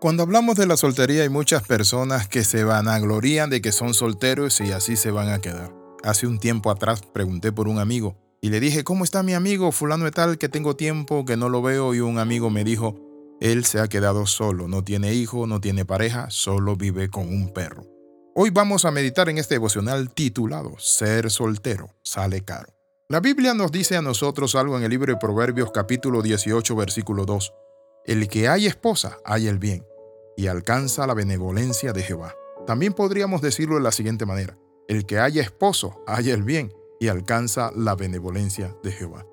Cuando hablamos de la soltería hay muchas personas que se vanaglorían de que son solteros y así se van a quedar. Hace un tiempo atrás pregunté por un amigo y le dije, ¿cómo está mi amigo fulano de tal que tengo tiempo que no lo veo? Y un amigo me dijo, él se ha quedado solo, no tiene hijo, no tiene pareja, solo vive con un perro. Hoy vamos a meditar en este devocional titulado Ser soltero sale caro. La Biblia nos dice a nosotros algo en el libro de Proverbios capítulo 18 versículo 2. El que hay esposa, hay el bien, y alcanza la benevolencia de Jehová. También podríamos decirlo de la siguiente manera. El que haya esposo, haya el bien, y alcanza la benevolencia de Jehová.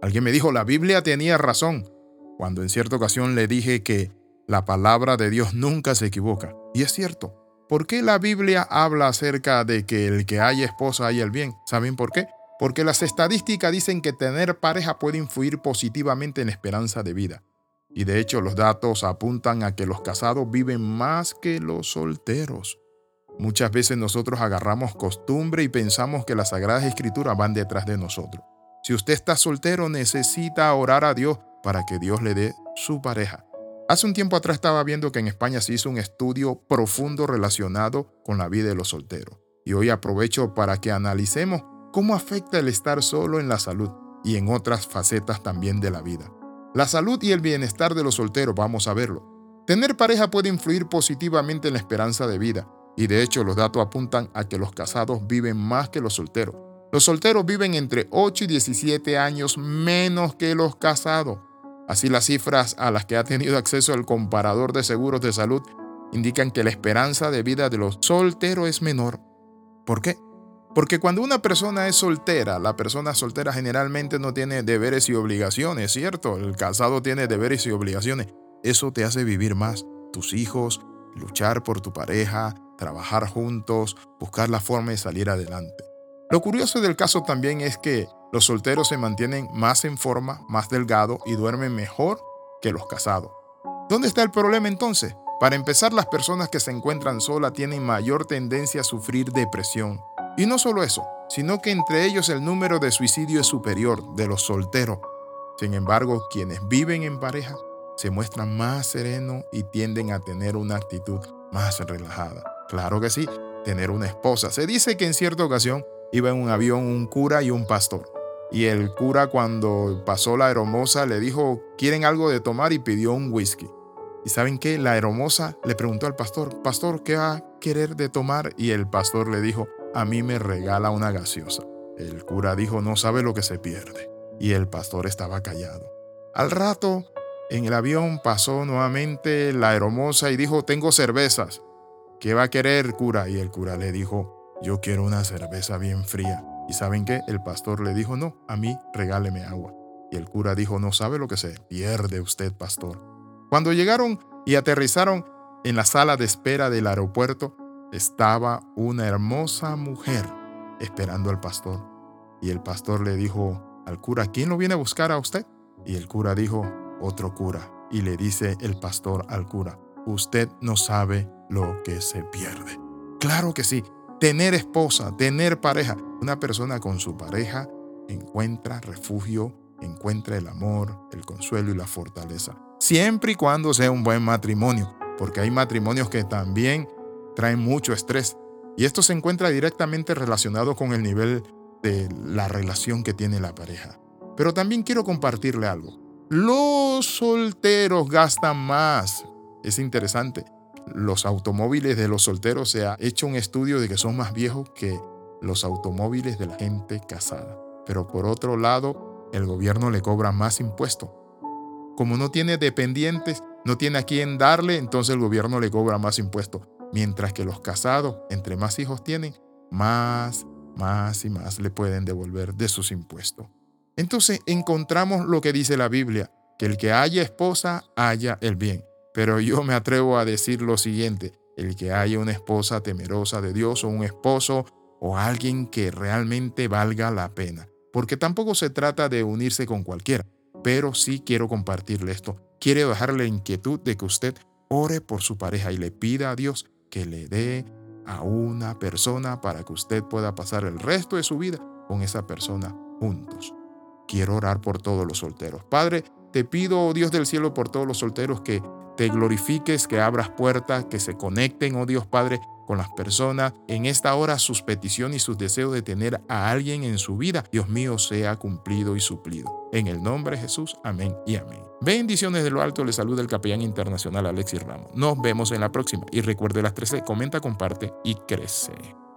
Alguien me dijo, la Biblia tenía razón, cuando en cierta ocasión le dije que la palabra de Dios nunca se equivoca. Y es cierto. ¿Por qué la Biblia habla acerca de que el que haya esposa haya el bien? ¿Saben por qué? Porque las estadísticas dicen que tener pareja puede influir positivamente en la esperanza de vida. Y de hecho los datos apuntan a que los casados viven más que los solteros. Muchas veces nosotros agarramos costumbre y pensamos que las sagradas escrituras van detrás de nosotros. Si usted está soltero, necesita orar a Dios para que Dios le dé su pareja. Hace un tiempo atrás estaba viendo que en España se hizo un estudio profundo relacionado con la vida de los solteros. Y hoy aprovecho para que analicemos cómo afecta el estar solo en la salud y en otras facetas también de la vida. La salud y el bienestar de los solteros, vamos a verlo. Tener pareja puede influir positivamente en la esperanza de vida, y de hecho los datos apuntan a que los casados viven más que los solteros. Los solteros viven entre 8 y 17 años menos que los casados. Así las cifras a las que ha tenido acceso el comparador de seguros de salud indican que la esperanza de vida de los solteros es menor. ¿Por qué? Porque cuando una persona es soltera, la persona soltera generalmente no tiene deberes y obligaciones, ¿cierto? El casado tiene deberes y obligaciones. Eso te hace vivir más. Tus hijos, luchar por tu pareja, trabajar juntos, buscar la forma de salir adelante. Lo curioso del caso también es que los solteros se mantienen más en forma, más delgado y duermen mejor que los casados. ¿Dónde está el problema entonces? Para empezar, las personas que se encuentran solas tienen mayor tendencia a sufrir depresión, y no solo eso, sino que entre ellos el número de suicidio es superior de los solteros. Sin embargo, quienes viven en pareja se muestran más serenos y tienden a tener una actitud más relajada. Claro que sí, tener una esposa. Se dice que en cierta ocasión iba en un avión un cura y un pastor. Y el cura cuando pasó la hermosa le dijo, ¿quieren algo de tomar? y pidió un whisky. ¿Y saben qué? La hermosa le preguntó al pastor, Pastor, ¿qué querer de tomar? Y el pastor le dijo, a mí me regala una gaseosa. El cura dijo, no sabe lo que se pierde. Y el pastor estaba callado. Al rato, en el avión pasó nuevamente la hermosa y dijo, tengo cervezas. ¿Qué va a querer, cura? Y el cura le dijo, yo quiero una cerveza bien fría. ¿Y saben qué? El pastor le dijo, no, a mí regáleme agua. Y el cura dijo, no sabe lo que se pierde usted, pastor. Cuando llegaron y aterrizaron en la sala de espera del aeropuerto, estaba una hermosa mujer esperando al pastor. Y el pastor le dijo al cura, ¿quién lo viene a buscar a usted? Y el cura dijo, otro cura. Y le dice el pastor al cura, usted no sabe lo que se pierde. Claro que sí, tener esposa, tener pareja. Una persona con su pareja encuentra refugio, encuentra el amor, el consuelo y la fortaleza. Siempre y cuando sea un buen matrimonio, porque hay matrimonios que también trae mucho estrés. Y esto se encuentra directamente relacionado con el nivel de la relación que tiene la pareja. Pero también quiero compartirle algo. Los solteros gastan más. Es interesante. Los automóviles de los solteros se ha hecho un estudio de que son más viejos que los automóviles de la gente casada. Pero por otro lado, el gobierno le cobra más impuestos. Como no tiene dependientes, no tiene a quién darle, entonces el gobierno le cobra más impuestos. Mientras que los casados, entre más hijos tienen, más, más y más le pueden devolver de sus impuestos. Entonces encontramos lo que dice la Biblia, que el que haya esposa haya el bien. Pero yo me atrevo a decir lo siguiente, el que haya una esposa temerosa de Dios o un esposo o alguien que realmente valga la pena. Porque tampoco se trata de unirse con cualquiera, pero sí quiero compartirle esto. Quiero dejarle la inquietud de que usted ore por su pareja y le pida a Dios que le dé a una persona para que usted pueda pasar el resto de su vida con esa persona juntos. Quiero orar por todos los solteros. Padre, te pido, oh Dios del cielo, por todos los solteros que te glorifiques, que abras puertas, que se conecten, oh Dios Padre, con las personas. En esta hora sus peticiones y sus deseos de tener a alguien en su vida, Dios mío, sea cumplido y suplido. En el nombre de Jesús, amén y amén. Bendiciones de lo alto, le saluda el capellán internacional Alexis Ramos. Nos vemos en la próxima y recuerde las 13, comenta, comparte y crece.